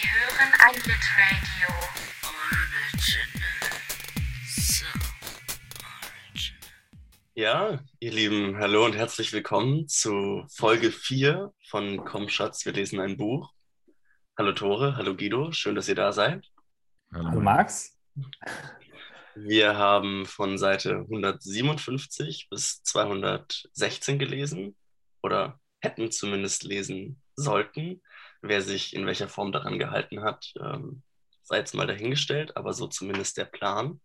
Sie hören ein Litradio Original. So, Original. Ja, ihr Lieben, hallo und herzlich willkommen zu Folge 4 von Komm Schatz, wir lesen ein Buch. Hallo Tore, hallo Guido, schön, dass ihr da seid. Hallo Max. Wir haben von Seite 157 bis 216 gelesen oder hätten zumindest lesen sollten. Wer sich in welcher Form daran gehalten hat, ähm, sei jetzt mal dahingestellt, aber so zumindest der Plan.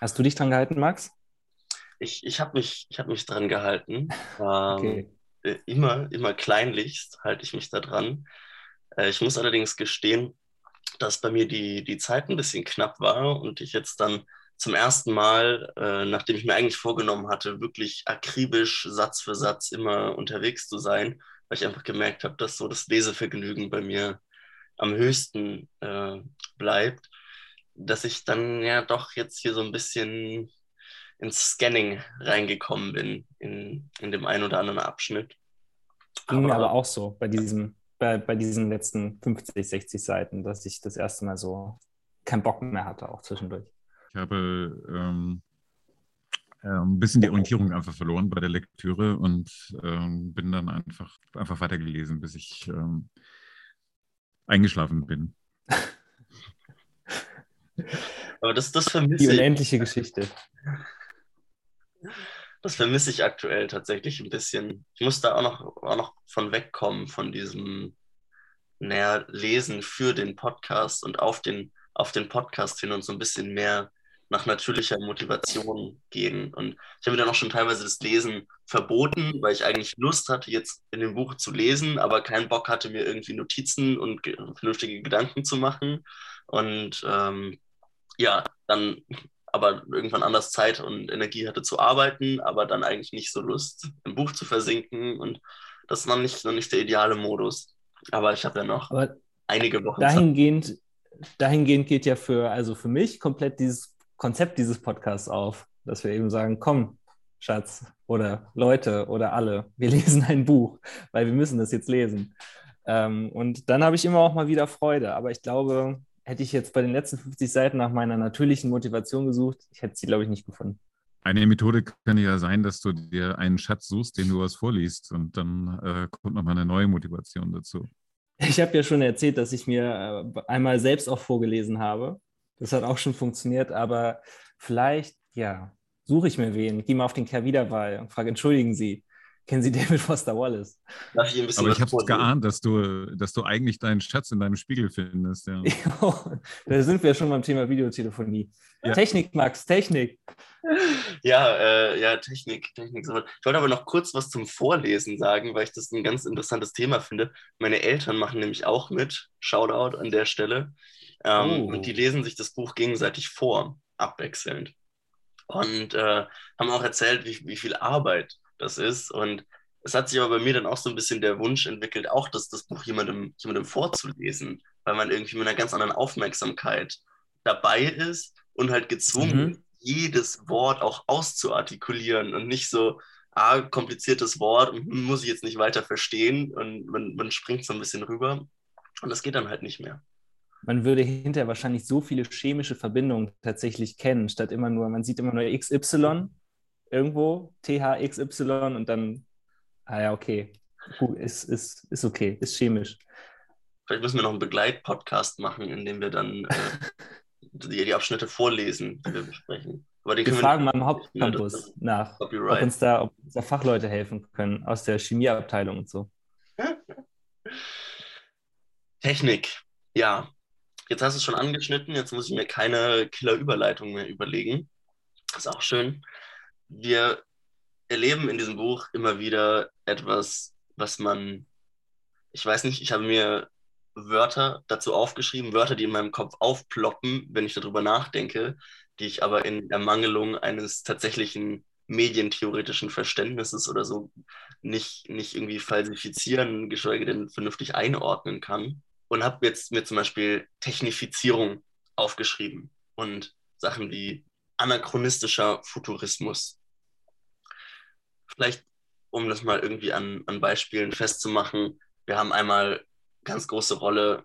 Hast du dich dran gehalten, Max? Ich, ich habe mich, ich hab mich dran gehalten. Ähm, Okay. äh, immer, immer kleinlichst halte ich mich da dran. Äh, ich muss allerdings gestehen, dass bei mir die, die Zeit ein bisschen knapp war und ich jetzt dann zum ersten Mal, äh, nachdem ich mir eigentlich vorgenommen hatte, wirklich akribisch Satz für Satz immer unterwegs zu sein, weil ich einfach gemerkt habe, dass so das Lesevergnügen bei mir am höchsten äh, bleibt, dass ich dann ja doch jetzt hier so ein bisschen ins Scanning reingekommen bin in, in dem einen oder anderen Abschnitt. Ging mir aber auch so bei diesem, bei, bei diesen letzten 50, 60 Seiten, dass ich das erste Mal so keinen Bock mehr hatte, auch zwischendurch. Ich habe ähm, äh, ein bisschen die Orientierung einfach verloren bei der Lektüre und ähm, bin dann einfach, einfach weitergelesen, bis ich ähm, eingeschlafen bin. Aber das, das Die vermisse ich, unendliche Geschichte. das vermisse ich aktuell tatsächlich ein bisschen. Ich muss da auch noch, auch noch von wegkommen, von diesem naja, Lesen für den Podcast und auf den, auf den Podcast hin und so ein bisschen mehr nach natürlicher Motivation gehen. Und ich habe mir dann auch schon teilweise das Lesen verboten, weil ich eigentlich Lust hatte, jetzt in dem Buch zu lesen, aber keinen Bock hatte, mir irgendwie Notizen und ge vernünftige Gedanken zu machen. Und ähm, ja, dann aber irgendwann anders Zeit und Energie hatte zu arbeiten, aber dann eigentlich nicht so Lust, im Buch zu versinken. Und das war nicht, noch nicht der ideale Modus. Aber ich habe ja noch Aber einige Wochen Zeit. dahingehend, dahingehend geht ja für, also für mich komplett dieses Konzept dieses Podcasts auf, dass wir eben sagen, komm, Schatz oder Leute oder alle, wir lesen ein Buch, weil wir müssen das jetzt lesen. Ähm, und dann habe ich immer auch mal wieder Freude. Aber ich glaube, hätte ich jetzt bei den letzten 50 Seiten nach meiner natürlichen Motivation gesucht, ich hätte sie, glaube ich, nicht gefunden. Eine Methode kann ja sein, dass du dir einen Schatz suchst, den du was vorliest und dann äh, kommt nochmal eine neue Motivation dazu. Ich habe ja schon erzählt, dass ich mir äh, einmal selbst auch vorgelesen habe. Das hat auch schon funktioniert, aber vielleicht, ja, suche ich mir wen, gehe mal auf den Kehrwiederwahl und frage, entschuldigen Sie, kennen Sie David Foster Wallace? Darf ich ein bisschen Aber ich habe geahnt, dass du, dass du eigentlich deinen Schatz in deinem Spiegel findest. Ja. da sind wir schon beim Thema Videotelefonie. Ja. Technik, Max, Technik. Ja, äh, ja, Technik, Technik. Ich wollte aber noch kurz was zum Vorlesen sagen, weil ich das ein ganz interessantes Thema finde. Meine Eltern machen nämlich auch mit. Shoutout an der Stelle. Ähm, Oh. Und die lesen sich das Buch gegenseitig vor, abwechselnd. Und äh, haben auch erzählt, wie, wie viel Arbeit das ist. Und es hat sich aber bei mir dann auch so ein bisschen der Wunsch entwickelt, auch das, das Buch jemandem, jemandem vorzulesen, weil man irgendwie mit einer ganz anderen Aufmerksamkeit dabei ist und halt gezwungen Mhm. jedes Wort auch auszuartikulieren und nicht so, ah, kompliziertes Wort, mhm, muss ich jetzt nicht weiter verstehen und man, man springt so ein bisschen rüber und das geht dann halt nicht mehr. Man würde hinterher wahrscheinlich so viele chemische Verbindungen tatsächlich kennen, statt immer nur, man sieht immer nur XY irgendwo, THXY und dann, ah ja, okay, gut, ist, ist, ist okay, ist chemisch. Vielleicht müssen wir noch einen Begleitpodcast machen, in dem wir dann äh, die, die Abschnitte vorlesen, die wir besprechen. Aber Wir fragen mal im Hauptcampus das ist nach, ob uns, da, ob uns da Fachleute helfen können aus der Chemieabteilung und so. Technik, ja. Jetzt hast du es schon angeschnitten, jetzt muss ich mir keine Killer-Überleitung mehr überlegen. ist auch schön. Wir erleben in diesem Buch immer wieder etwas, was man, ich weiß nicht, ich habe mir Wörter dazu aufgeschrieben, Wörter, die in meinem Kopf aufploppen, wenn ich darüber nachdenke, die ich aber in Ermangelung eines tatsächlichen medientheoretischen Verständnisses oder so nicht, nicht irgendwie falsifizieren, geschweige denn vernünftig einordnen kann. Und habe jetzt mir zum Beispiel Technifizierung aufgeschrieben und Sachen wie anachronistischer Futurismus. Vielleicht, um das mal irgendwie an, an Beispielen festzumachen, wir haben einmal ganz große Rolle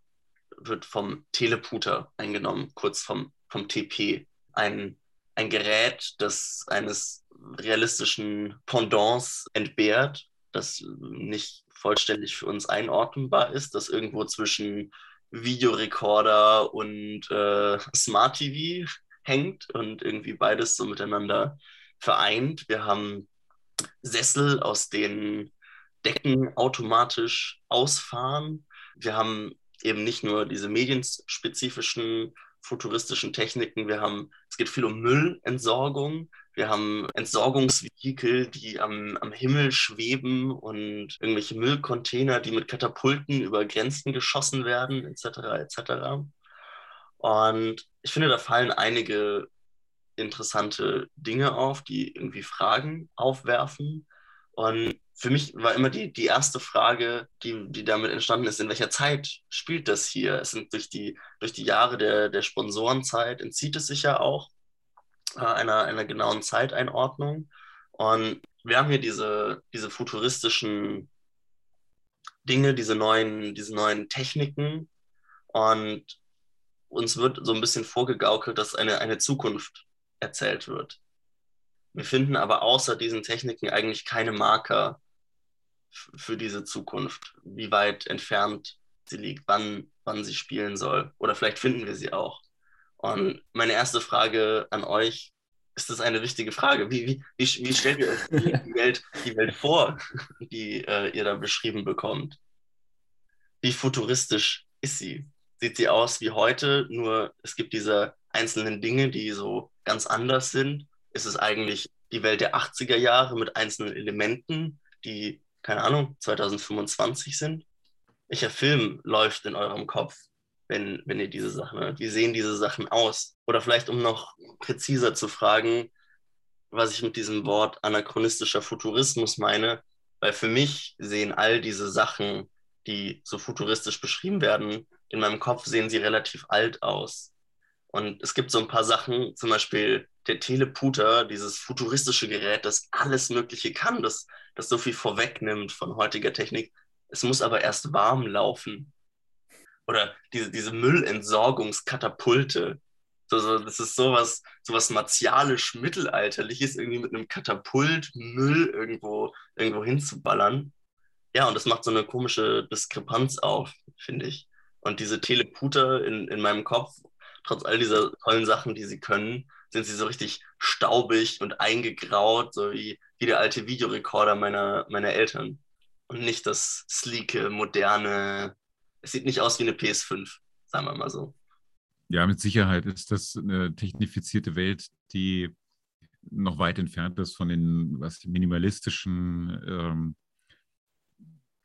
wird vom Teleputer eingenommen, kurz vom, vom TP. Ein, ein Gerät, das eines realistischen Pendants entbehrt, das nicht vollständig für uns einordnbar ist, das irgendwo zwischen Videorekorder und äh, Smart TV hängt und irgendwie beides so miteinander vereint. Wir haben Sessel, aus denen Decken automatisch ausfahren. Wir haben eben nicht nur diese medienspezifischen futuristischen Techniken, wir haben, es geht viel um Müllentsorgung, wir haben Entsorgungsvehikel, die am, am Himmel schweben und irgendwelche Müllcontainer, die mit Katapulten über Grenzen geschossen werden, etc. etc. Und ich finde, da fallen einige interessante Dinge auf, die irgendwie Fragen aufwerfen. Und für mich war immer die, die erste Frage, die, die damit entstanden ist, in welcher Zeit spielt das hier? Es sind durch die, durch die Jahre der, der Sponsorenzeit entzieht es sich ja auch äh, einer, einer genauen Zeiteinordnung. Und wir haben hier diese, diese futuristischen Dinge, diese neuen, diese neuen Techniken. Und uns wird so ein bisschen vorgegaukelt, dass eine, eine Zukunft erzählt wird. Wir finden aber außer diesen Techniken eigentlich keine Marker für diese Zukunft, wie weit entfernt sie liegt, wann, wann sie spielen soll. Oder vielleicht finden wir sie auch. Und meine erste Frage an euch, ist das eine wichtige Frage? Wie, wie, wie, wie stellt ihr euch die, Welt, die Welt vor, die äh, ihr da beschrieben bekommt? Wie futuristisch ist sie? Sieht sie aus wie heute, nur es gibt diese einzelnen Dinge, die so ganz anders sind? Ist es eigentlich die Welt der 80er Jahre mit einzelnen Elementen, die, keine Ahnung, 2025 sind? Welcher Film läuft in eurem Kopf, wenn, wenn ihr diese Sachen hört? Wie sehen diese Sachen aus? Oder vielleicht, um noch präziser zu fragen, was ich mit diesem Wort anachronistischer Futurismus meine, weil für mich sehen all diese Sachen, die so futuristisch beschrieben werden, in meinem Kopf sehen sie relativ alt aus. Und es gibt so ein paar Sachen, zum Beispiel der Teleputer, dieses futuristische Gerät, das alles Mögliche kann, das, das so viel vorwegnimmt von heutiger Technik. Es muss aber erst warm laufen. Oder diese, diese Müllentsorgungskatapulte. So, so, das ist sowas, sowas martialisch-mittelalterliches, irgendwie mit einem Katapult Müll irgendwo, irgendwo hinzuballern. Ja, und das macht so eine komische Diskrepanz auf, finde ich. Und diese Teleputer in, in meinem Kopf trotz all dieser tollen Sachen, die sie können, sind sie so richtig staubig und eingegraut, so wie, wie der alte Videorekorder meiner, meiner Eltern. Und nicht das sleeke, moderne, es sieht nicht aus wie eine PS5, sagen wir mal so. Ja, mit Sicherheit ist das eine technifizierte Welt, die noch weit entfernt ist von den was minimalistischen ähm,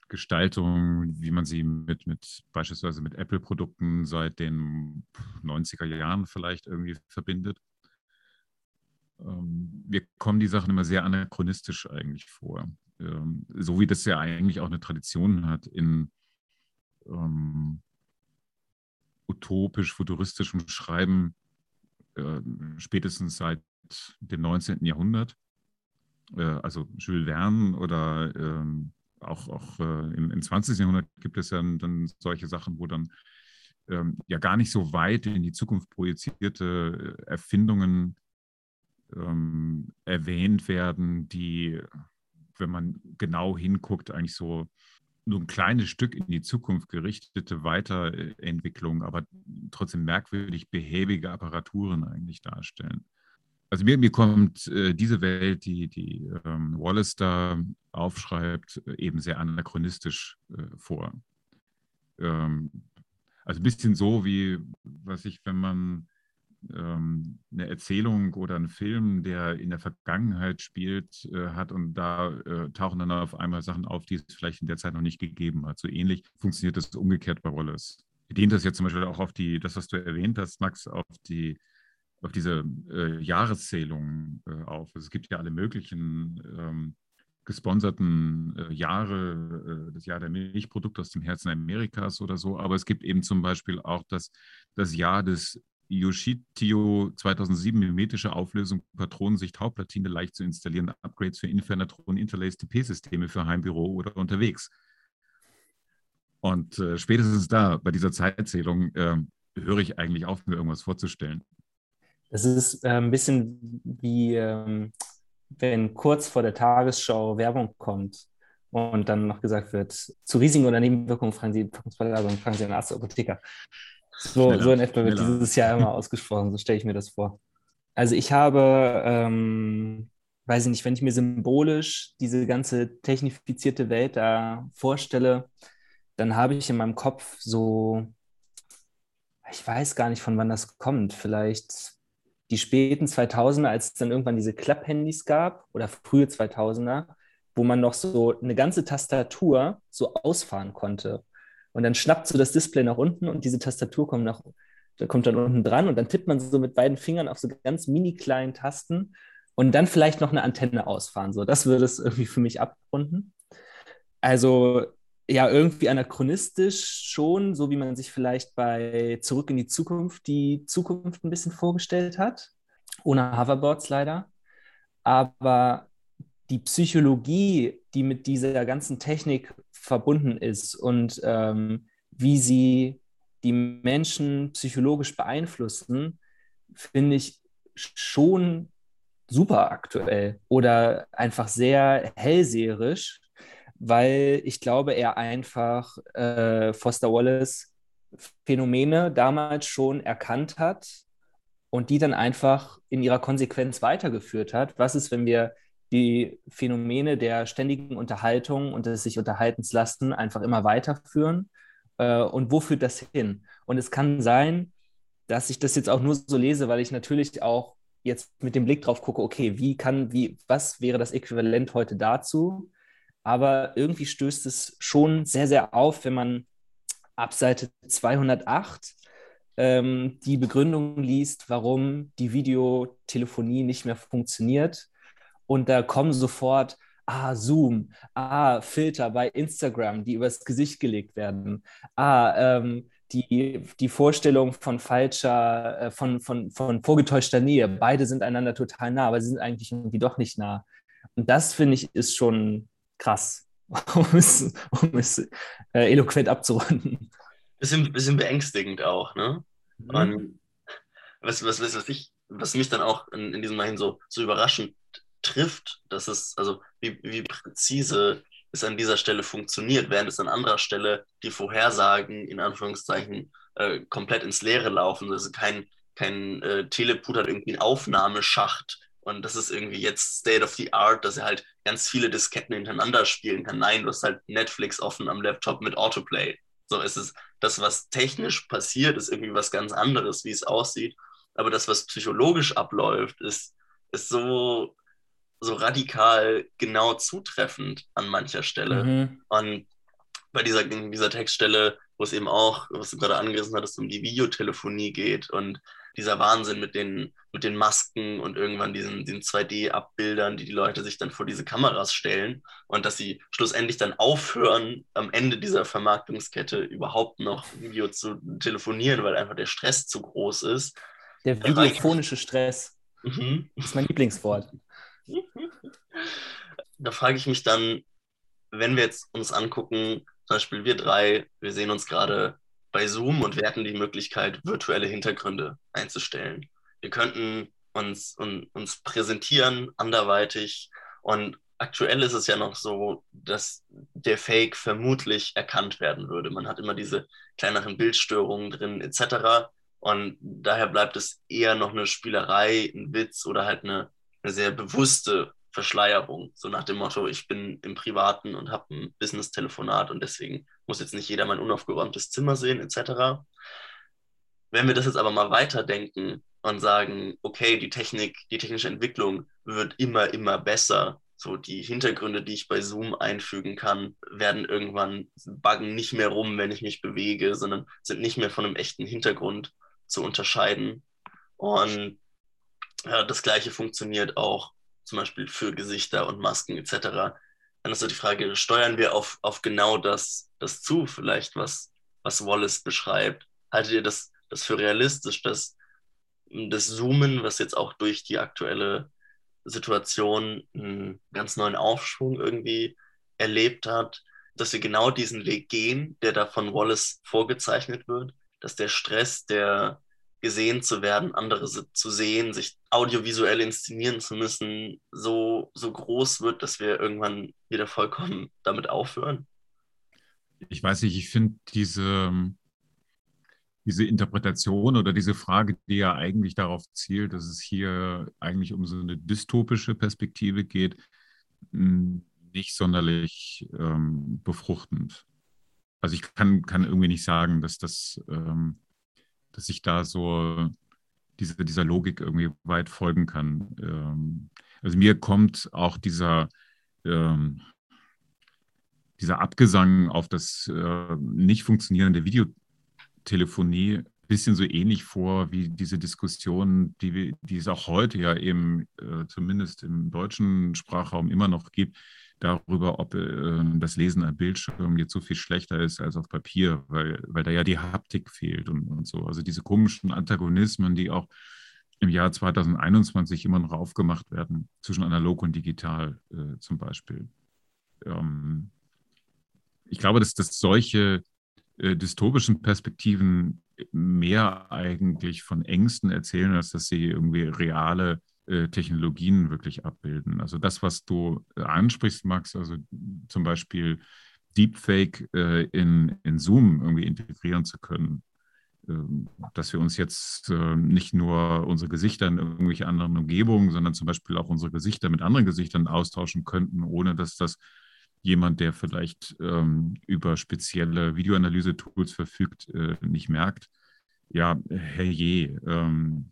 Gestaltung, wie man sie mit, mit beispielsweise mit Apple-Produkten seit den 90er Jahren vielleicht irgendwie verbindet. Ähm, wir kommen die Sachen immer sehr anachronistisch eigentlich vor. Ähm, so wie das ja eigentlich auch eine Tradition hat in ähm, utopisch-futuristischem Schreiben, äh, spätestens seit dem 19. Jahrhundert. Äh, also Jules Verne oder ähm, auch, auch äh, im, im 20. Jahrhundert gibt es ja dann solche Sachen, wo dann ähm, ja gar nicht so weit in die Zukunft projizierte äh, Erfindungen ähm, erwähnt werden, die, wenn man genau hinguckt, eigentlich so nur ein kleines Stück in die Zukunft gerichtete Weiterentwicklung, aber trotzdem merkwürdig behäbige Apparaturen eigentlich darstellen. Also mir, mir kommt äh, diese Welt, die, die ähm, Wallace da aufschreibt, eben sehr anachronistisch äh, vor. Ähm, also ein bisschen so wie, was ich, wenn man ähm, eine Erzählung oder einen Film, der in der Vergangenheit spielt, äh, hat und da äh, tauchen dann auf einmal Sachen auf, die es vielleicht in der Zeit noch nicht gegeben hat. So ähnlich funktioniert das umgekehrt bei Wallace. Dehnt das jetzt zum Beispiel auch auf die, das, was du erwähnt hast, Max, auf die auf diese äh, Jahreszählung äh, auf. Also es gibt ja alle möglichen ähm, gesponserten äh, Jahre, äh, das Jahr der Milchprodukte aus dem Herzen Amerikas oder so, aber es gibt eben zum Beispiel auch das, das Jahr des Yoshitio 2007 mimetische Auflösung, Patronensicht, Hauptplatine leicht zu installieren, Upgrades für Infernatron, Interlaced TP-Systeme für Heimbüro oder unterwegs. Und äh, spätestens da, bei dieser Zeitzählung, äh, höre ich eigentlich auf, mir irgendwas vorzustellen. Das ist äh, ein bisschen wie, ähm, wenn kurz vor der Tagesschau Werbung kommt und dann noch gesagt wird, zu Risiken oder Nebenwirkungen fragen Sie, fragen Sie einen Arzt oder Apotheker. So, so in etwa wird schneller. dieses Jahr immer ausgesprochen, so stelle ich mir das vor. Also ich habe, ähm, weiß ich nicht, wenn ich mir symbolisch diese ganze technifizierte Welt da vorstelle, dann habe ich in meinem Kopf so, ich weiß gar nicht, von wann das kommt, vielleicht die späten 2000er, als es dann irgendwann diese Klapphandys gab oder frühe 2000er, wo man noch so eine ganze Tastatur so ausfahren konnte. Und dann schnappt so das Display nach unten und diese Tastatur kommt, nach, kommt dann unten dran und dann tippt man so mit beiden Fingern auf so ganz mini kleinen Tasten und dann vielleicht noch eine Antenne ausfahren. So, das würde es irgendwie für mich abrunden. Also ja irgendwie anachronistisch schon, so wie man sich vielleicht bei Zurück in die Zukunft die Zukunft ein bisschen vorgestellt hat, ohne Hoverboards leider. Aber die Psychologie, die mit dieser ganzen Technik verbunden ist und ähm, wie sie die Menschen psychologisch beeinflussen, finde ich schon super aktuell oder einfach sehr hellseherisch weil ich glaube, er einfach äh, Foster Wallace Phänomene damals schon erkannt hat und die dann einfach in ihrer Konsequenz weitergeführt hat. Was ist, wenn wir die Phänomene der ständigen Unterhaltung und des sich Unterhaltens lassen einfach immer weiterführen? Äh, und wo führt das hin? Und es kann sein, dass ich das jetzt auch nur so lese, weil ich natürlich auch jetzt mit dem Blick drauf gucke, okay, wie kann, wie, was wäre das Äquivalent heute dazu? aber irgendwie stößt es schon sehr, sehr auf, wenn man ab Seite 208 ähm, die Begründung liest, warum die Videotelefonie nicht mehr funktioniert. Und da kommen sofort, ah, Zoom, ah, Filter bei Instagram, die übers Gesicht gelegt werden, ah, ähm, die, die Vorstellung von falscher, äh, von, von, von vorgetäuschter Nähe. Beide sind einander total nah, aber sie sind eigentlich irgendwie doch nicht nah. Und das, finde ich, ist schon krass, um es, um es äh, eloquent abzurunden. Bisschen, bisschen beängstigend auch, ne? Mhm. Und was, was, was, ich, was mich dann auch in, in diesem Moment so, so überraschend trifft, dass es, also wie, wie präzise es an dieser Stelle funktioniert, während es an anderer Stelle die Vorhersagen in Anführungszeichen äh, komplett ins Leere laufen. Also kein, kein äh, Teleput hat irgendwie einen Aufnahmeschacht, und das ist irgendwie jetzt State of the Art, dass er halt ganz viele Disketten hintereinander spielen kann. Nein, du hast halt Netflix offen am Laptop mit Autoplay. So ist es. Das, was technisch passiert, ist irgendwie was ganz anderes, wie es aussieht. Aber das, was psychologisch abläuft, ist, ist so, so radikal genau zutreffend an mancher Stelle. Mhm. Und bei dieser, dieser Textstelle, wo es eben auch, was du gerade angerissen hattest, um die Videotelefonie geht und dieser Wahnsinn mit den, mit den Masken und irgendwann diesen, diesen 2D-Abbildern, die die Leute sich dann vor diese Kameras stellen und dass sie schlussendlich dann aufhören, am Ende dieser Vermarktungskette überhaupt noch Video zu telefonieren, weil einfach der Stress zu groß ist. Der videophonische Stress mhm. ist mein Lieblingswort. Da frage ich mich dann, wenn wir jetzt uns angucken, zum Beispiel wir drei, wir sehen uns gerade bei Zoom und wir hätten die Möglichkeit, virtuelle Hintergründe einzustellen. Wir könnten uns, un, uns präsentieren anderweitig und aktuell ist es ja noch so, dass der Fake vermutlich erkannt werden würde. Man hat immer diese kleineren Bildstörungen drin etc. Und daher bleibt es eher noch eine Spielerei, ein Witz oder halt eine, eine sehr bewusste Verschleierung. So nach dem Motto, ich bin im Privaten und habe ein Business-Telefonat und deswegen muss jetzt nicht jeder mein unaufgeräumtes Zimmer sehen, etc. Wenn wir das jetzt aber mal weiterdenken und sagen, okay, die Technik, die technische Entwicklung wird immer, immer besser. So die Hintergründe, die ich bei Zoom einfügen kann, werden irgendwann buggen nicht mehr rum, wenn ich mich bewege, sondern sind nicht mehr von einem echten Hintergrund zu unterscheiden. Und das gleiche funktioniert auch zum Beispiel für Gesichter und Masken etc. Dann ist so die Frage, steuern wir auf, auf genau das, das zu, vielleicht, was, was Wallace beschreibt? Haltet ihr das, das für realistisch, dass das Zoomen, was jetzt auch durch die aktuelle Situation einen ganz neuen Aufschwung irgendwie erlebt hat, dass wir genau diesen Weg gehen, der da von Wallace vorgezeichnet wird, dass der Stress, der gesehen zu werden, andere zu sehen, sich audiovisuell inszenieren zu müssen, so, so groß wird, dass wir irgendwann wieder vollkommen damit aufhören? Ich weiß nicht, ich finde diese, diese Interpretation oder diese Frage, die ja eigentlich darauf zielt, dass es hier eigentlich um so eine dystopische Perspektive geht, nicht sonderlich ähm, befruchtend. Also ich kann, kann irgendwie nicht sagen, dass das, ähm, dass ich da so diese, dieser Logik irgendwie weit folgen kann. Ähm, also mir kommt auch dieser, ähm, dieser Abgesang auf das äh, nicht funktionierende Videotelefonie ein bisschen so ähnlich vor wie diese Diskussion, die, die es auch heute ja eben äh, zumindest im deutschen Sprachraum immer noch gibt, darüber, ob äh, das Lesen am Bildschirm jetzt so viel schlechter ist als auf Papier, weil, weil da ja die Haptik fehlt und, und so. Also diese komischen Antagonismen, die auch im Jahr 2021 immer noch aufgemacht werden, zwischen analog und digital äh, zum Beispiel. Ähm, ich glaube, dass, dass solche äh, dystopischen Perspektiven mehr eigentlich von Ängsten erzählen, als dass sie irgendwie reale Technologien wirklich abbilden. Also das, was du äh, ansprichst, Max, also zum Beispiel Deepfake äh, in, in Zoom irgendwie integrieren zu können, ähm, dass wir uns jetzt nicht nur unsere Gesichter in irgendwelche anderen Umgebungen, sondern zum Beispiel auch unsere Gesichter mit anderen Gesichtern austauschen könnten, ohne dass das jemand, der vielleicht ähm, über spezielle Videoanalyse-Tools verfügt, äh, nicht merkt. Ja, herrje. Ähm,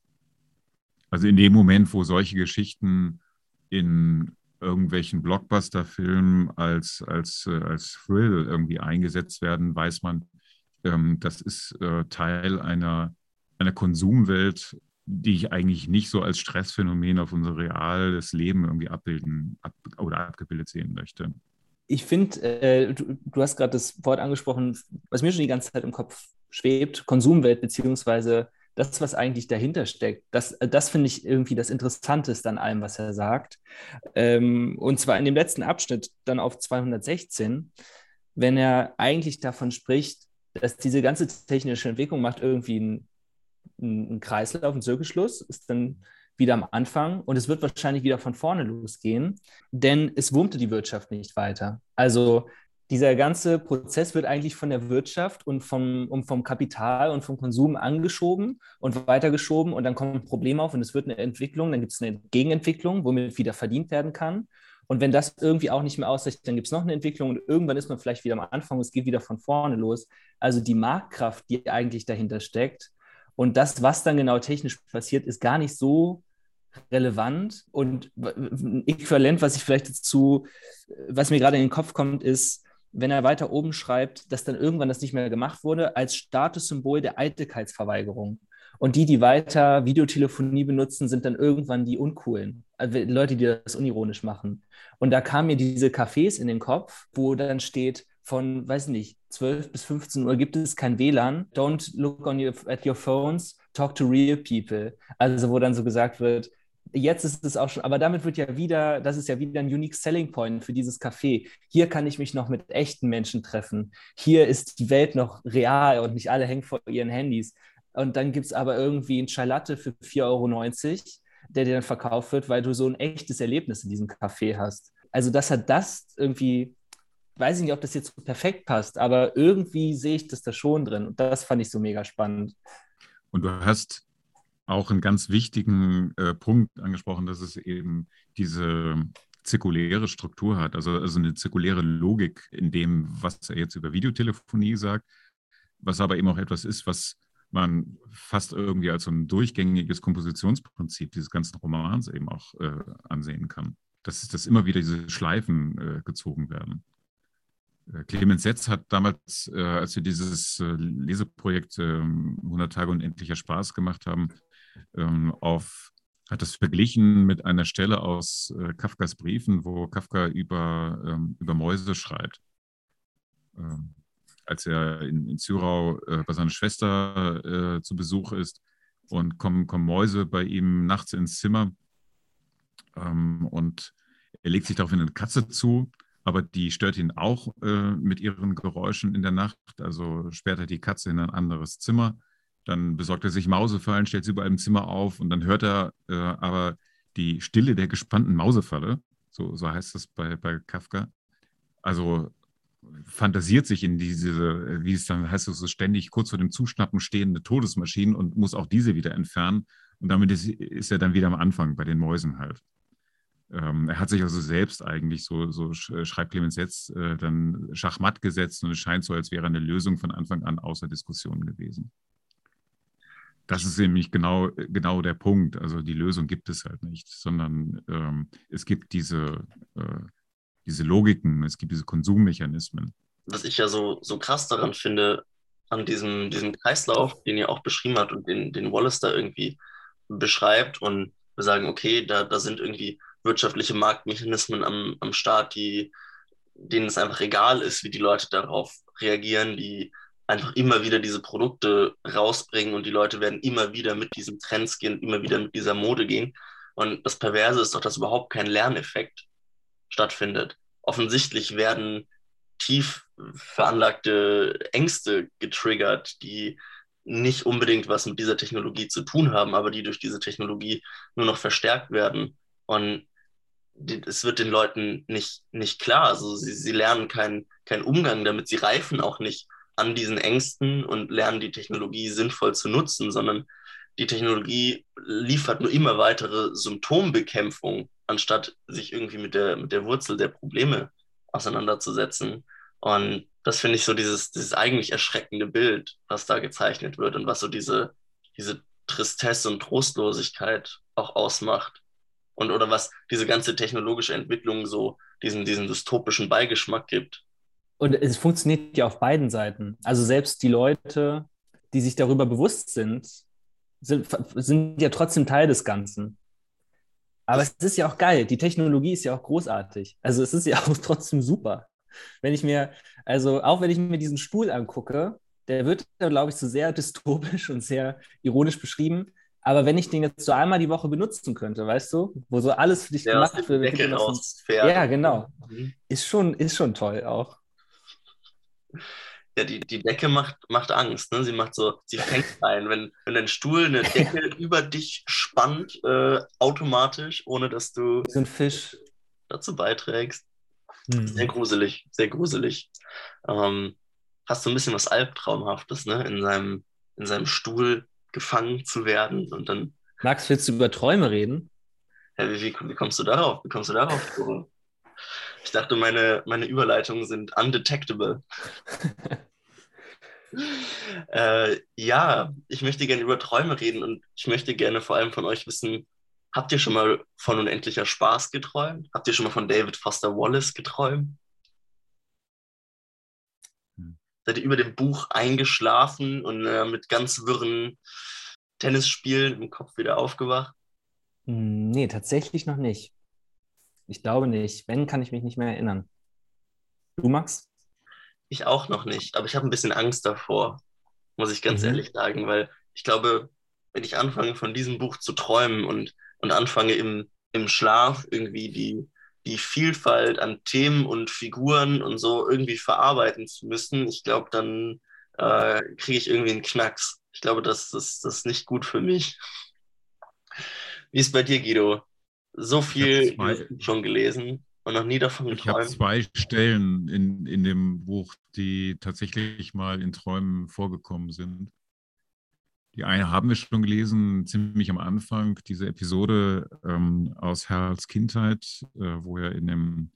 also in dem Moment, wo solche Geschichten in irgendwelchen Blockbuster-Filmen als, als, äh, als Thrill irgendwie eingesetzt werden, weiß man, ähm, das ist äh, Teil einer, einer Konsumwelt, die ich eigentlich nicht so als Stressphänomen auf unser reales Leben irgendwie abbilden ab, oder abgebildet sehen möchte. Ich finde, äh, du, du, hast gerade das Wort angesprochen, was mir schon die ganze Zeit im Kopf schwebt, Konsumwelt beziehungsweise das, was eigentlich dahinter steckt, das, das finde ich irgendwie das Interessanteste an allem, was er sagt. Ähm, und zwar in dem letzten Abschnitt, dann auf 216, wenn er eigentlich davon spricht, dass diese ganze technische Entwicklung macht irgendwie einen, einen Kreislauf, einen Zirkelschluss, ist dann wieder am Anfang und es wird wahrscheinlich wieder von vorne losgehen, denn es wurmte die Wirtschaft nicht weiter. Also dieser ganze Prozess wird eigentlich von der Wirtschaft und vom, und vom Kapital und vom Konsum angeschoben und weitergeschoben und dann kommen Probleme auf und es wird eine Entwicklung, dann gibt es eine Gegenentwicklung, womit wieder verdient werden kann. Und wenn das irgendwie auch nicht mehr ausreicht, dann gibt es noch eine Entwicklung und irgendwann ist man vielleicht wieder am Anfang, es geht wieder von vorne los. Also die Marktkraft, die eigentlich dahinter steckt und das, was dann genau technisch passiert, ist gar nicht so relevant. Und äquivalent, was ich vielleicht dazu, was mir gerade in den Kopf kommt, ist, wenn er weiter oben schreibt, dass dann irgendwann das nicht mehr gemacht wurde, als Statussymbol der Eitelkeitsverweigerung. Und die, die weiter Videotelefonie benutzen, sind dann irgendwann die Uncoolen. Also Leute, die das unironisch machen. Und da kamen mir diese Cafés in den Kopf, wo dann steht, von, weiß nicht, 12 bis 15 Uhr gibt es kein WLAN. Don't look on your, at your phones, talk to real people. Also wo dann so gesagt wird, jetzt ist es auch schon, aber damit wird ja wieder, das ist ja wieder ein unique selling point für dieses Café. Hier kann ich mich noch mit echten Menschen treffen. Hier ist die Welt noch real und nicht alle hängen vor ihren Handys. Und dann gibt es aber irgendwie ein Chai Latte für 4,90 Euro, der dir dann verkauft wird, weil du so ein echtes Erlebnis in diesem Café hast. Also, das hat das irgendwie, weiß ich nicht, ob das jetzt so perfekt passt, aber irgendwie sehe ich das da schon drin. Und das fand ich so mega spannend. Und du hast auch einen ganz wichtigen äh, Punkt angesprochen, dass es eben diese zirkuläre Struktur hat, also, also eine zirkuläre Logik in dem, was er jetzt über Videotelefonie sagt, was aber eben auch etwas ist, was man fast irgendwie als so ein durchgängiges Kompositionsprinzip dieses ganzen Romans eben auch äh, ansehen kann. Dass, dass immer wieder diese Schleifen äh, gezogen werden. Äh, Clemens Setz hat damals, äh, als wir dieses äh, Leseprojekt 100 Tage unendlicher Spaß gemacht haben, ähm, auf, hat das verglichen mit einer Stelle aus äh, Kafkas Briefen, wo Kafka über, ähm, über Mäuse schreibt. Ähm, als er in, in Zürau äh, bei seiner Schwester äh, zu Besuch ist und kommen, kommen Mäuse bei ihm nachts ins Zimmer ähm, und er legt sich daraufhin eine Katze zu aber die stört ihn auch äh, mit ihren Geräuschen in der Nacht. Also sperrt er die Katze in ein anderes Zimmer. Dann besorgt er sich Mausefallen, stellt sie überall im Zimmer auf und dann hört er äh, aber die Stille der gespannten Mausefalle. So, so heißt das bei, bei Kafka. Also fantasiert sich in diese, wie es dann heißt, so ständig kurz vor dem Zuschnappen stehende Todesmaschinen und muss auch diese wieder entfernen. Und damit ist, ist er dann wieder am Anfang bei den Mäusen halt. Ähm, er hat sich also selbst eigentlich, so, so schreibt Clemens jetzt, äh, dann Schachmatt gesetzt und es scheint so, als wäre eine Lösung von Anfang an außer Diskussion gewesen. Das ist nämlich genau, genau der Punkt. Also die Lösung gibt es halt nicht, sondern ähm, es gibt diese, äh, diese Logiken, es gibt diese Konsummechanismen. Was ich ja so, so krass daran finde, an diesem, diesem Kreislauf, den ihr auch beschrieben habt und den, den Wallace da irgendwie beschreibt und wir sagen, okay, da, da sind irgendwie wirtschaftliche Marktmechanismen am, am Start, die, denen es einfach egal ist, wie die Leute darauf reagieren, die einfach immer wieder diese Produkte rausbringen und die Leute werden immer wieder mit diesen Trends gehen, immer wieder mit dieser Mode gehen. Und das Perverse ist doch, dass überhaupt kein Lerneffekt stattfindet. Offensichtlich werden tief veranlagte Ängste getriggert, die nicht unbedingt was mit dieser Technologie zu tun haben, aber die durch diese Technologie nur noch verstärkt werden. Und es wird den Leuten nicht, nicht klar. Also sie, sie lernen keinen kein Umgang damit, sie reifen auch nicht an diesen Ängsten und lernen die Technologie sinnvoll zu nutzen, sondern die Technologie liefert nur immer weitere Symptombekämpfung, anstatt sich irgendwie mit der, mit der Wurzel der Probleme auseinanderzusetzen. Und das finde ich so dieses, dieses eigentlich erschreckende Bild, was da gezeichnet wird und was so diese, diese Tristesse und Trostlosigkeit auch ausmacht. Und oder was diese ganze technologische Entwicklung so diesen, diesen dystopischen Beigeschmack gibt. Und es funktioniert ja auf beiden Seiten. Also selbst die Leute, die sich darüber bewusst sind, sind, sind ja trotzdem Teil des Ganzen. Aber es ist ja auch geil. Die Technologie ist ja auch großartig. Also es ist ja auch trotzdem super. Wenn ich mir, also auch wenn ich mir diesen Stuhl angucke, der wird, glaube ich, so sehr dystopisch und sehr ironisch beschrieben. Aber wenn ich den jetzt so einmal die Woche benutzen könnte, weißt du, wo so alles für dich Der gemacht wird, ja, genau, Mhm. ist schon, ist schon toll auch. Ja, die, die Decke macht, macht Angst, ne? Sie macht so, sie fängt ein, wenn, wenn dein Stuhl eine Decke über dich spannt, äh, automatisch, ohne dass du So ein Fisch. dazu beiträgst. Hm. Sehr gruselig, sehr gruselig. Ähm, hast du ein bisschen was Albtraumhaftes, ne? In seinem, in seinem Stuhl gefangen zu werden und dann, Max, willst du über Träume reden? ja, wie, wie, wie kommst du darauf? Wie kommst du darauf? Ich dachte, meine, meine Überleitungen sind undetectable. Äh, ja, ich möchte gerne über Träume reden und ich möchte gerne vor allem von euch wissen, habt ihr schon mal von unendlicher Spaß geträumt? Habt ihr schon mal von David Foster Wallace geträumt? Hm. Seid ihr über dem Buch eingeschlafen und äh, mit ganz wirren Tennisspielen im Kopf wieder aufgewacht? Hm, Nee, tatsächlich noch nicht. Ich glaube nicht. Wenn, kann ich mich nicht mehr erinnern. Du, Max? Ich auch noch nicht, aber ich habe ein bisschen Angst davor, muss ich ganz Mhm. ehrlich sagen, weil ich glaube, wenn ich anfange von diesem Buch zu träumen und, und anfange im, im Schlaf irgendwie die, die Vielfalt an Themen und Figuren und so irgendwie verarbeiten zu müssen, ich glaube, dann äh, kriege ich irgendwie einen Knacks. Ich glaube, das, das, das ist nicht gut für mich. Wie ist bei dir, Guido? So viel zwei- schon gelesen und noch nie davon Ich habe geträumt. zwei Stellen in, in dem Buch, die tatsächlich mal in Träumen vorgekommen sind. Die eine haben wir schon gelesen, ziemlich am Anfang, diese Episode ähm, aus Herls Kindheit, äh, wo er in dem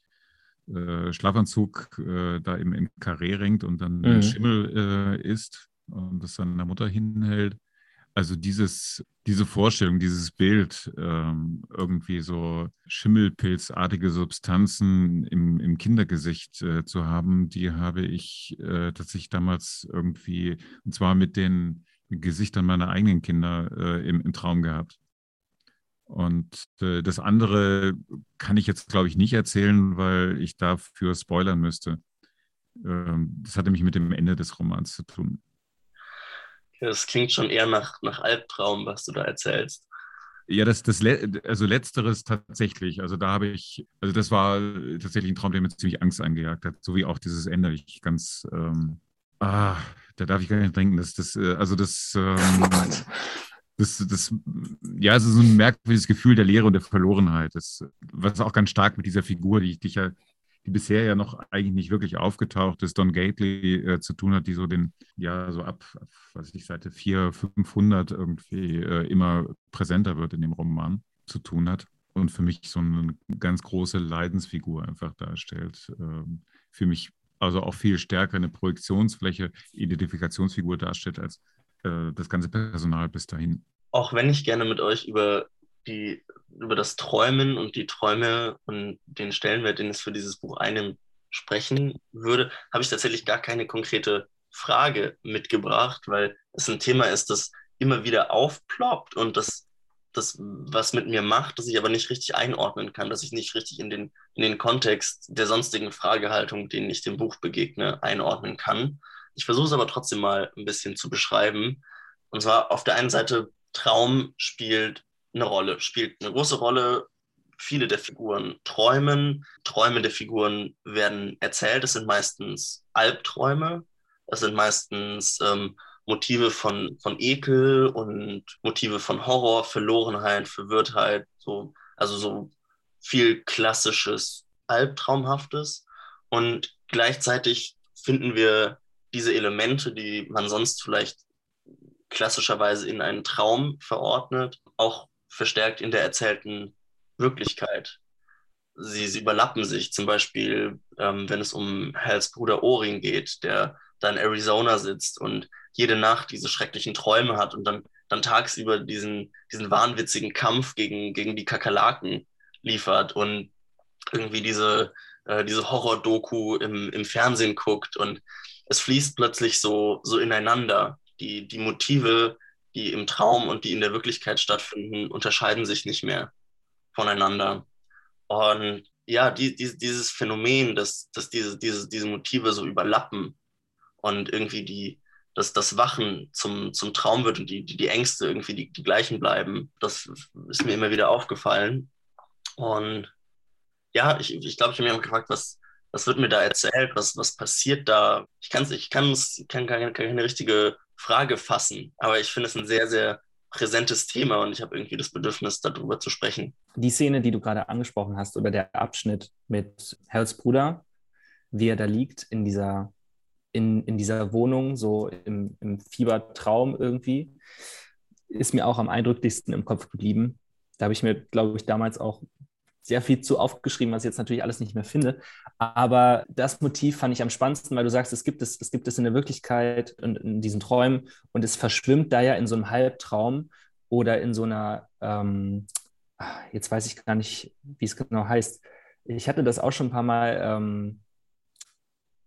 äh, Schlafanzug äh, da im, im Karree ringt und dann Mhm. Schimmel äh, isst und das seiner Mutter hinhält. Also dieses, diese Vorstellung, dieses Bild, ähm, irgendwie so schimmelpilzartige Substanzen im, im Kindergesicht äh, zu haben, die habe ich äh, tatsächlich damals irgendwie, und zwar mit den Gesichtern meiner eigenen Kinder äh, im, im Traum gehabt. Und äh, das andere kann ich jetzt, glaube ich, nicht erzählen, weil ich dafür spoilern müsste. Ähm, das hatte mich mit dem Ende des Romans zu tun. Das klingt schon eher nach, nach Albtraum, was du da erzählst. Ja, das, das also letzteres tatsächlich. Also da habe ich, also das war tatsächlich ein Traum, der mir ziemlich Angst eingejagt hat, so wie auch dieses Ende. Ich ganz, ähm, ah, da darf ich gar nicht denken, dass das, äh, also das, ähm, oh das, das, ja, es ist so ein merkwürdiges Gefühl der Leere und der Verlorenheit, das, was auch ganz stark mit dieser Figur, die, die ich ja die bisher ja noch eigentlich nicht wirklich aufgetaucht ist, Don Gately äh, zu tun hat, die so den, ja, so ab, was ich, Seite 400, 500 irgendwie äh, immer präsenter wird in dem Roman, zu tun hat. Und für mich so eine ganz große Leidensfigur einfach darstellt. Ähm, für mich also auch viel stärker eine Projektionsfläche, Identifikationsfigur darstellt als äh, das ganze Personal bis dahin. Auch wenn ich gerne mit euch über die über das Träumen und die Träume und den Stellenwert, den es für dieses Buch einnimmt, sprechen würde, habe ich tatsächlich gar keine konkrete Frage mitgebracht, weil es ein Thema ist, das immer wieder aufploppt und das, das was mit mir macht, das ich aber nicht richtig einordnen kann, dass ich nicht richtig in den, in den Kontext der sonstigen Fragehaltung, denen ich dem Buch begegne, einordnen kann. Ich versuche es aber trotzdem mal ein bisschen zu beschreiben. Und zwar auf der einen Seite, Traum spielt eine Rolle, spielt eine große Rolle. Viele der Figuren träumen, Träume der Figuren werden erzählt. Es sind meistens Albträume, es sind meistens ähm, Motive von, von Ekel und Motive von Horror, Verlorenheit, Verwirrtheit, so, also so viel klassisches Albtraumhaftes. Und gleichzeitig finden wir diese Elemente, die man sonst vielleicht klassischerweise in einen Traum verordnet, auch verstärkt in der erzählten Wirklichkeit. Sie, sie überlappen sich, zum Beispiel, ähm, wenn es um Hals Bruder Orin geht, der da in Arizona sitzt und jede Nacht diese schrecklichen Träume hat und dann, dann tagsüber diesen, diesen wahnwitzigen Kampf gegen, gegen die Kakerlaken liefert und irgendwie diese, äh, diese Horror-Doku im, im Fernsehen guckt und es fließt plötzlich so, so ineinander. Die, die Motive die im Traum und die in der Wirklichkeit stattfinden, unterscheiden sich nicht mehr voneinander. Und ja, die, die, dieses Phänomen, dass, dass diese, diese, diese Motive so überlappen und irgendwie die, dass das Wachen zum, zum Traum wird und die, die, die Ängste irgendwie die, die gleichen bleiben, das ist mir immer wieder aufgefallen. Und ja, ich, ich glaube, ich habe mich gefragt, was, was wird mir da erzählt, was, was passiert da? Ich, kann's, ich kann's, kann keine, keine richtige Frage fassen. Aber ich finde es ein sehr, sehr präsentes Thema und ich habe irgendwie das Bedürfnis, darüber zu sprechen. Die Szene, die du gerade angesprochen hast, oder der Abschnitt mit Hells Bruder, wie er da liegt in dieser, in, in dieser Wohnung, so im, im Fiebertraum irgendwie, ist mir auch am eindrücklichsten im Kopf geblieben. Da habe ich mir, glaube ich, damals auch sehr viel zu aufgeschrieben, was ich jetzt natürlich alles nicht mehr finde. Aber das Motiv fand ich am spannendsten, weil du sagst, es gibt es, es gibt es in der Wirklichkeit und in diesen Träumen und es verschwimmt da ja in so einem Halbtraum oder in so einer, ähm, jetzt weiß ich gar nicht, wie es genau heißt. Ich hatte das auch schon ein paar Mal, ähm,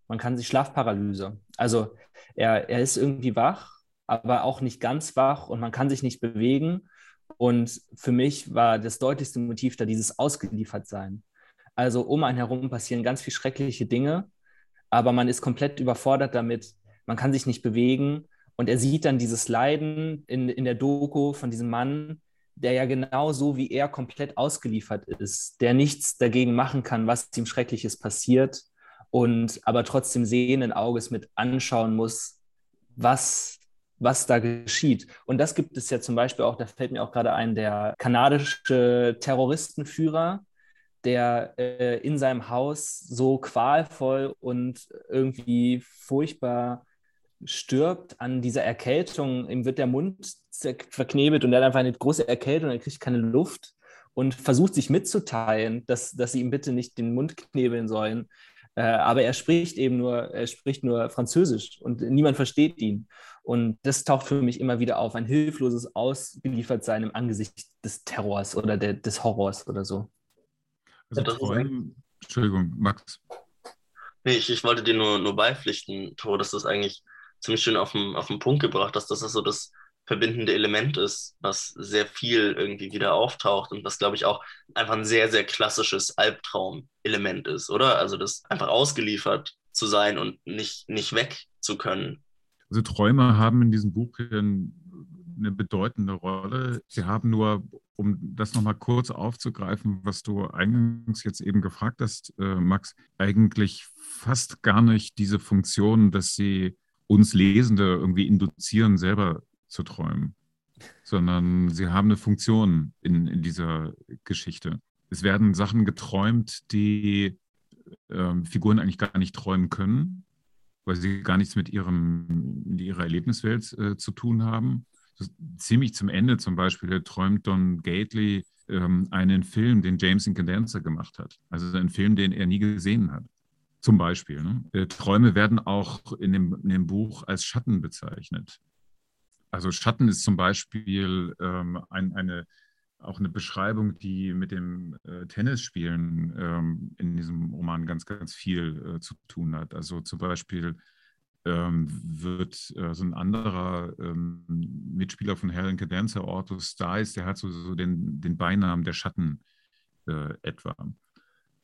man kann sich Schlafparalyse. Also er, er ist irgendwie wach, aber auch nicht ganz wach und man kann sich nicht bewegen und für mich war das deutlichste Motiv da dieses Ausgeliefertsein. Also um einen herum passieren ganz viele schreckliche Dinge, aber man ist komplett überfordert damit. Man kann sich nicht bewegen. Und er sieht dann dieses Leiden in, in der Doku von diesem Mann, der ja genauso wie er komplett ausgeliefert ist, der nichts dagegen machen kann, was ihm Schreckliches passiert und aber trotzdem sehenden Auges mit anschauen muss, was was da geschieht. Und das gibt es ja zum Beispiel auch, da fällt mir auch gerade ein, der kanadische Terroristenführer, der äh, in seinem Haus so qualvoll und irgendwie furchtbar stirbt an dieser Erkältung. Ihm wird der Mund verknebelt und er hat einfach eine große Erkältung, er kriegt keine Luft und versucht sich mitzuteilen, dass, dass sie ihm bitte nicht den Mund knebeln sollen. Äh, aber er spricht eben nur, er spricht nur Französisch und niemand versteht ihn. Und das taucht für mich immer wieder auf, ein hilfloses Ausgeliefertsein im Angesicht des Terrors oder der, des Horrors oder so. Also Träumen, Entschuldigung, Max. Nee, ich, ich wollte dir nur, nur beipflichten, Tor, dass das eigentlich ziemlich schön auf den, auf den Punkt gebracht hast, dass das so das verbindende Element ist, was sehr viel irgendwie wieder auftaucht und was, glaube ich, auch einfach ein sehr, sehr klassisches Albtraum-Element ist, oder? Also das einfach ausgeliefert zu sein und nicht, nicht weg zu können. Also Träume haben in diesem Buch eine bedeutende Rolle. Sie haben nur um das nochmal kurz aufzugreifen, was du eingangs jetzt eben gefragt hast, äh, Max, eigentlich fast gar nicht diese Funktion, dass sie uns Lesende irgendwie induzieren, selber zu träumen, sondern sie haben eine Funktion in, in dieser Geschichte. Es werden Sachen geträumt, die äh, Figuren eigentlich gar nicht träumen können, weil sie gar nichts mit, ihrem, mit ihrer Erlebniswelt äh, zu tun haben. Ziemlich zum Ende zum Beispiel träumt Don Gately ähm, einen Film, den James Incandenza gemacht hat. Also einen Film, den er nie gesehen hat. Zum Beispiel. Ne? Äh, Träume werden auch in dem, in dem Buch als Schatten bezeichnet. Also Schatten ist zum Beispiel ähm, ein, eine, auch eine Beschreibung, die mit dem äh, Tennisspielen ähm, in diesem Roman ganz, ganz viel äh, zu tun hat. Also zum Beispiel ähm, wird äh, so ein anderer ähm, Mitspieler von Helen Cadenza, Ortus Stice, der hat so, so den, den Beinamen der Schatten äh, etwa.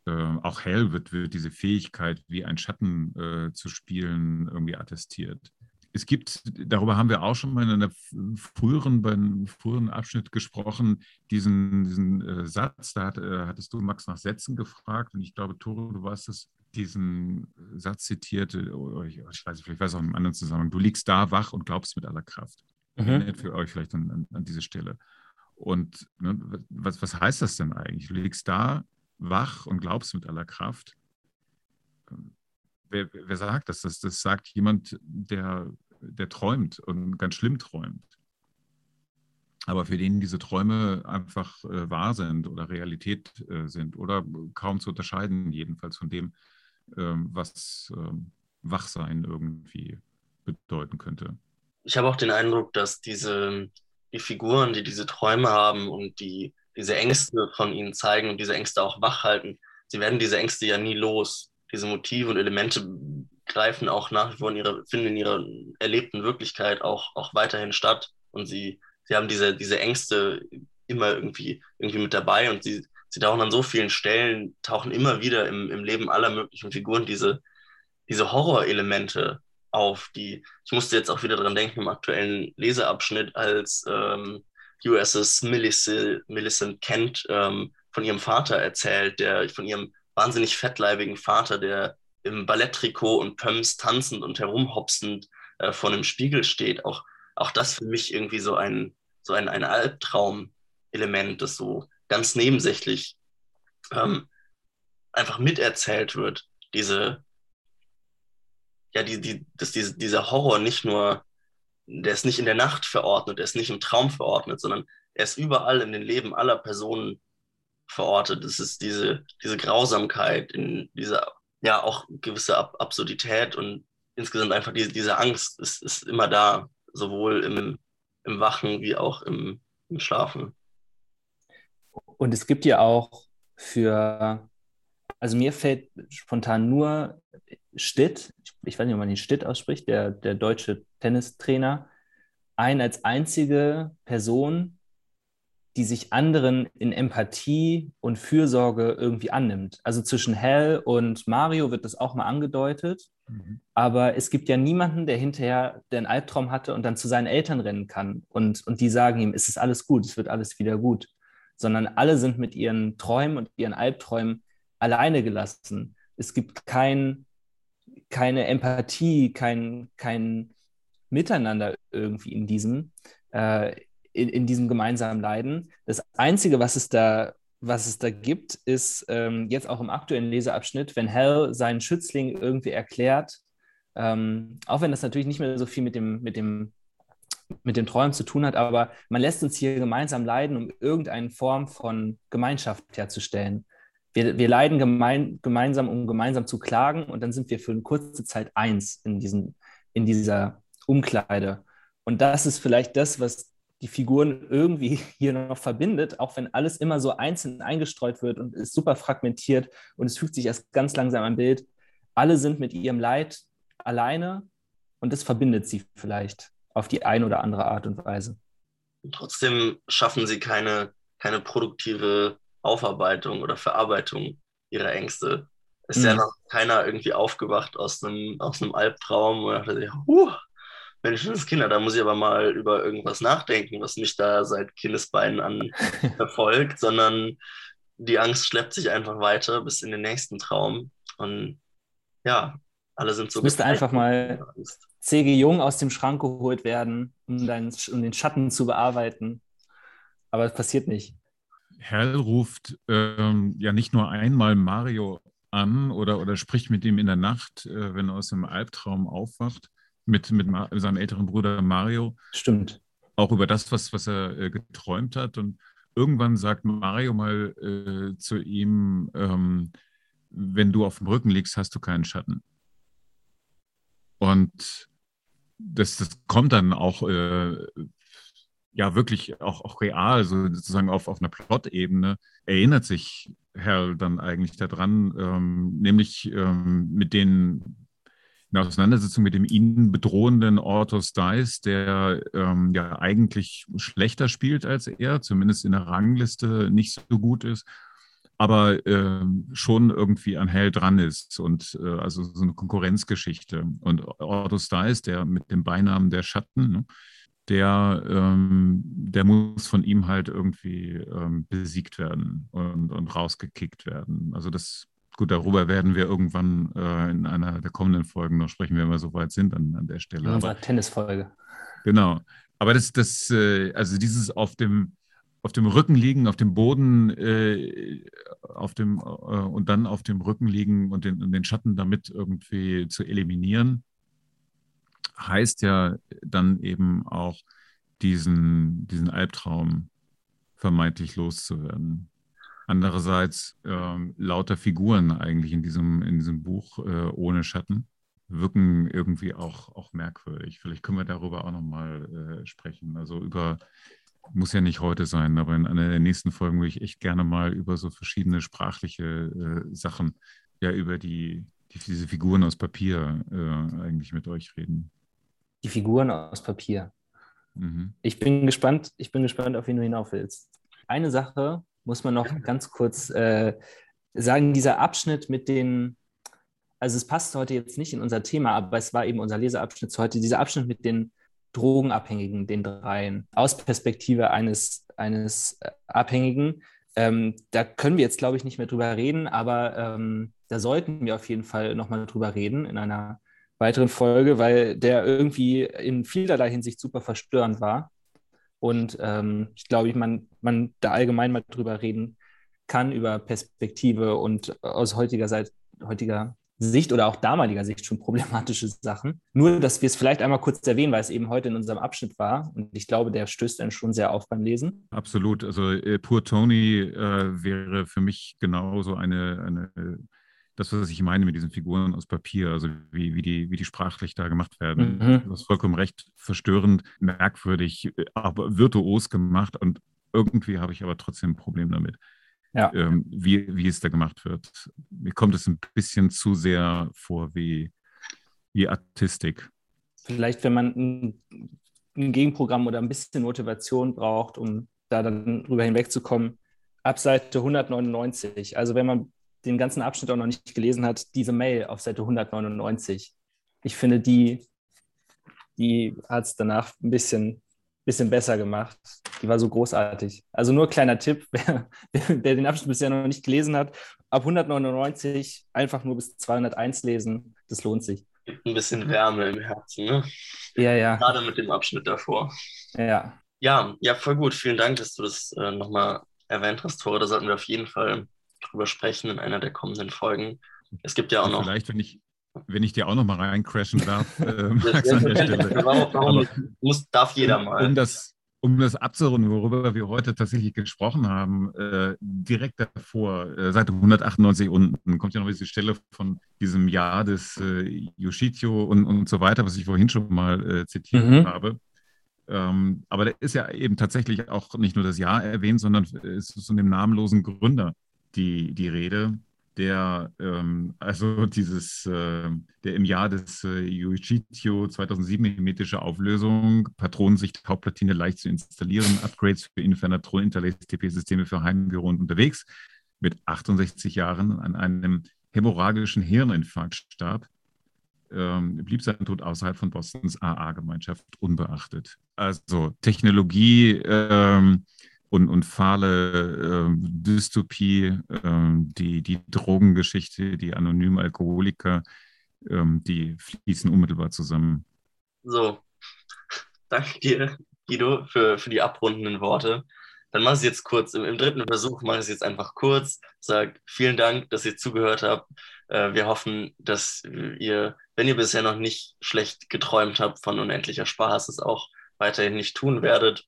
Ähm, auch Hell wird, wird diese Fähigkeit, wie ein Schatten äh, zu spielen, irgendwie attestiert es gibt, darüber haben wir auch schon mal in einer früheren, beim früheren Abschnitt gesprochen, diesen, diesen äh, Satz, da hat, äh, hattest du Max nach Sätzen gefragt und ich glaube, Tore, du warst es, diesen Satz zitierte, oh, ich, ich weiß, vielleicht weiß auch in einem anderen Zusammenhang, du liegst da wach und glaubst mit aller Kraft. Mhm. Für euch vielleicht an, an, an diese Stelle. Und ne, was, was heißt das denn eigentlich? Du liegst da wach und glaubst mit aller Kraft. Wer, wer, sagt das? das? Das sagt jemand, der der träumt und ganz schlimm träumt. Aber für den diese Träume einfach äh, wahr sind oder Realität äh, sind oder kaum zu unterscheiden, jedenfalls von dem, ähm, was ähm, Wachsein irgendwie bedeuten könnte. Ich habe auch den Eindruck, dass diese, die Figuren, die diese Träume haben und die diese Ängste von ihnen zeigen und diese Ängste auch wach halten, sie werden diese Ängste ja nie los. Diese Motive und Elemente greifen auch nach wie vor in ihrer, finden in ihrer erlebten Wirklichkeit auch, auch weiterhin statt. Und sie, sie haben diese, diese Ängste immer irgendwie, irgendwie mit dabei und sie, sie tauchen an so vielen Stellen, tauchen immer wieder im, im Leben aller möglichen Figuren diese, diese Horrorelemente auf, die, ich musste jetzt auch wieder dran denken im aktuellen Leseabschnitt, als ähm, USS Millicent, Millicent Kent ähm, von ihrem Vater erzählt, der von ihrem wahnsinnig fettleibigen Vater, der im Balletttrikot und Pumps tanzend und herumhopsend äh, vor einem Spiegel steht. Auch, auch das für mich irgendwie so ein, so ein, ein Albtraum-Element, das so ganz nebensächlich ähm, einfach miterzählt wird. Diese, ja, die, die, dass diese, dieser Horror nicht nur, der ist nicht in der Nacht verordnet, der ist nicht im Traum verordnet, sondern er ist überall in den Leben aller Personen verortet. Das ist diese, diese Grausamkeit, in dieser ja auch gewisse Ab Absurdität und insgesamt einfach diese, diese Angst ist, ist immer da, sowohl im, im Wachen wie auch im, im Schlafen. Und es gibt ja auch für, also mir fällt spontan nur Stitt, ich weiß nicht, ob man ihn Stitt ausspricht, der, der deutsche Tennistrainer, ein als einzige Person, die sich anderen in Empathie und Fürsorge irgendwie annimmt. Also zwischen Hell und Mario wird das auch mal angedeutet, mhm. aber es gibt ja niemanden, der hinterher den Albtraum hatte und dann zu seinen Eltern rennen kann und, und die sagen ihm, es ist alles gut, es wird alles wieder gut, sondern alle sind mit ihren Träumen und ihren Albträumen alleine gelassen. Es gibt kein, keine Empathie, kein, kein Miteinander irgendwie in diesem. Äh, in, in diesem gemeinsamen Leiden. Das Einzige, was es da, was es da gibt, ist ähm, jetzt auch im aktuellen Leseabschnitt, wenn Hell seinen Schützling irgendwie erklärt, ähm, auch wenn das natürlich nicht mehr so viel mit dem, mit dem mit dem Träumen zu tun hat, aber man lässt uns hier gemeinsam leiden, um irgendeine Form von Gemeinschaft herzustellen. Wir, wir leiden gemein, gemeinsam, um gemeinsam zu klagen und dann sind wir für eine kurze Zeit eins in, diesen, in dieser Umkleide. Und das ist vielleicht das, was die Figuren irgendwie hier noch verbindet, auch wenn alles immer so einzeln eingestreut wird und ist super fragmentiert und es fügt sich erst ganz langsam ein Bild. Alle sind mit ihrem Leid alleine und das verbindet sie vielleicht auf die eine oder andere Art und Weise. Und trotzdem schaffen sie keine, keine produktive Aufarbeitung oder Verarbeitung ihrer Ängste. Ist mhm. ja noch keiner irgendwie aufgewacht aus einem, aus einem Albtraum und dachte sich, huh, Mensch, das Kinder, da muss ich aber mal über irgendwas nachdenken, was mich da seit Kindesbeinen an verfolgt, sondern die Angst schleppt sich einfach weiter bis in den nächsten Traum. Und ja, alle sind so. Es müsste einfach mal C.G. Jung aus dem Schrank geholt werden, um, deinen, um den Schatten zu bearbeiten. Aber es passiert nicht. Hell ruft ähm, ja nicht nur einmal Mario an oder, oder spricht mit ihm in der Nacht, äh, wenn er aus dem Albtraum aufwacht, mit, mit seinem älteren Bruder Mario. Stimmt. Auch über das, was, was er äh, geträumt hat. Und irgendwann sagt Mario mal äh, zu ihm, ähm, wenn du auf dem Rücken liegst, hast du keinen Schatten. Und das, das kommt dann auch äh, ja wirklich auch, auch real, so sozusagen auf, auf einer Plot-Ebene, erinnert sich Hal dann eigentlich daran, ähm, nämlich ähm, mit den in Auseinandersetzung mit dem ihn bedrohenden Orthos Dice, der ähm, ja eigentlich schlechter spielt als er, zumindest in der Rangliste nicht so gut ist, aber äh, schon irgendwie an Hell dran ist und äh, also so eine Konkurrenzgeschichte. Und Orthos Dice, der mit dem Beinamen der Schatten, ne, der, ähm, der muss von ihm halt irgendwie ähm, besiegt werden und, und rausgekickt werden. Also das, gut, darüber werden wir irgendwann äh, in einer der kommenden Folgen noch sprechen, wenn wir so weit sind an, an der Stelle. In unserer Tennisfolge. Genau. Aber das, das, äh, also dieses auf dem, auf dem Rücken liegen, auf dem Boden, äh, auf dem, äh, und dann auf dem Rücken liegen und den, den Schatten damit irgendwie zu eliminieren, heißt ja dann eben auch, diesen, diesen Albtraum vermeintlich loszuwerden. Andererseits äh, lauter Figuren eigentlich in diesem, in diesem Buch äh, ohne Schatten wirken irgendwie auch, auch merkwürdig. Vielleicht können wir darüber auch nochmal äh, sprechen. Also über, muss ja nicht heute sein, aber in einer der nächsten Folgen würde ich echt gerne mal über so verschiedene sprachliche äh, Sachen, ja, über die, die, diese Figuren aus Papier äh, eigentlich mit euch reden die Figuren aus Papier. Mhm. Ich bin gespannt, ich bin gespannt, auf wen du hinauf willst. Eine Sache muss man noch ganz kurz äh, sagen, dieser Abschnitt mit den, also es passt heute jetzt nicht in unser Thema, aber es war eben unser Leseabschnitt zu heute, dieser Abschnitt mit den Drogenabhängigen, den dreien, aus Perspektive eines, eines äh, Abhängigen. Ähm, da können wir jetzt, glaube ich, nicht mehr drüber reden, aber ähm, da sollten wir auf jeden Fall nochmal drüber reden in einer weiteren Folge, weil der irgendwie in vielerlei Hinsicht super verstörend war. Und ähm, ich glaube, man, man da allgemein mal drüber reden kann, über Perspektive und aus heutiger, Seite, heutiger Sicht oder auch damaliger Sicht schon problematische Sachen. Nur, dass wir es vielleicht einmal kurz erwähnen, weil es eben heute in unserem Abschnitt war. Und ich glaube, der stößt dann schon sehr auf beim Lesen. Absolut. Also äh, Pur Tony äh, wäre für mich genauso eine, eine das, was ich meine mit diesen Figuren aus Papier, also wie, wie, die, wie die sprachlich da gemacht werden. Mhm. Du hast vollkommen recht, verstörend, merkwürdig, aber virtuos gemacht und irgendwie habe ich aber trotzdem ein Problem damit, ja. ähm, wie, wie es da gemacht wird. Mir kommt es ein bisschen zu sehr vor wie, wie Artistik. Vielleicht, wenn man ein, ein Gegenprogramm oder ein bisschen Motivation braucht, um da dann drüber hinwegzukommen, ab Seite 199. Also wenn man den ganzen Abschnitt auch noch nicht gelesen hat, diese Mail auf Seite 199. Ich finde, die, die hat es danach ein bisschen, bisschen besser gemacht. Die war so großartig. Also nur kleiner Tipp, wer, wer den Abschnitt bisher noch nicht gelesen hat, ab 199 einfach nur bis 201 lesen. Das lohnt sich. Gibt ein bisschen Wärme im Herzen, ne? Ja, ja. Gerade mit dem Abschnitt davor. Ja. Ja, ja, voll gut. Vielen Dank, dass du das äh, nochmal erwähnt hast, Tore. Da sollten wir auf jeden Fall drüber sprechen in einer der kommenden Folgen. Es gibt ja auch noch. Vielleicht, wenn ich, wenn ich dir auch noch mal reincrashen darf, äh, Max an der Stelle. Warum, warum muss, darf jeder mal. Um das, um das abzurunden, worüber wir heute tatsächlich gesprochen haben, äh, direkt davor, äh, Seite 198 unten, kommt ja noch diese Stelle von diesem Jahr des äh, Yoshitio und, und so weiter, was ich vorhin schon mal äh, zitiert mhm. habe. Ähm, aber da ist ja eben tatsächlich auch nicht nur das Jahr erwähnt, sondern es ist von dem namenlosen Gründer die, die Rede, der ähm, also dieses, äh, der im Jahr des äh, Yuichitio 2007 mimetische Auflösung, Patronensicht, Hauptplatine leicht zu installieren, Upgrades für Infernatron, Interlace TP-Systeme für Heimbüro und unterwegs, mit 68 Jahren an einem hämorrhagischen Hirninfarkt starb, ähm, blieb sein Tod außerhalb von Bostons AA-Gemeinschaft unbeachtet. Also Technologie ähm, und, und fahle ähm, Dystopie, ähm, die, die Drogengeschichte, die anonymen Alkoholiker, ähm, die fließen unmittelbar zusammen. So, danke dir, Guido, für, für die abrundenden Worte. Dann mach es jetzt kurz. Im, Im, dritten Versuch mache ich es jetzt einfach kurz. Sag vielen Dank, dass ihr zugehört habt. Äh, wir hoffen, dass ihr, wenn ihr bisher noch nicht schlecht geträumt habt von unendlicher Spaß, es auch weiterhin nicht tun werdet.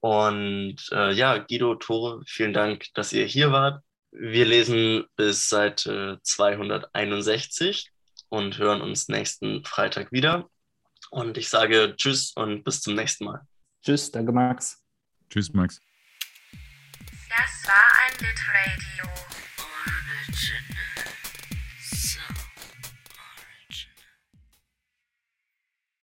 Und äh, ja, Guido, Tore, vielen Dank, dass ihr hier wart. Wir lesen bis Seite 261 und hören uns nächsten Freitag wieder. Und ich sage Tschüss und bis zum nächsten Mal. Tschüss, danke Max. Tschüss, Max. Das war ein Litradio Original.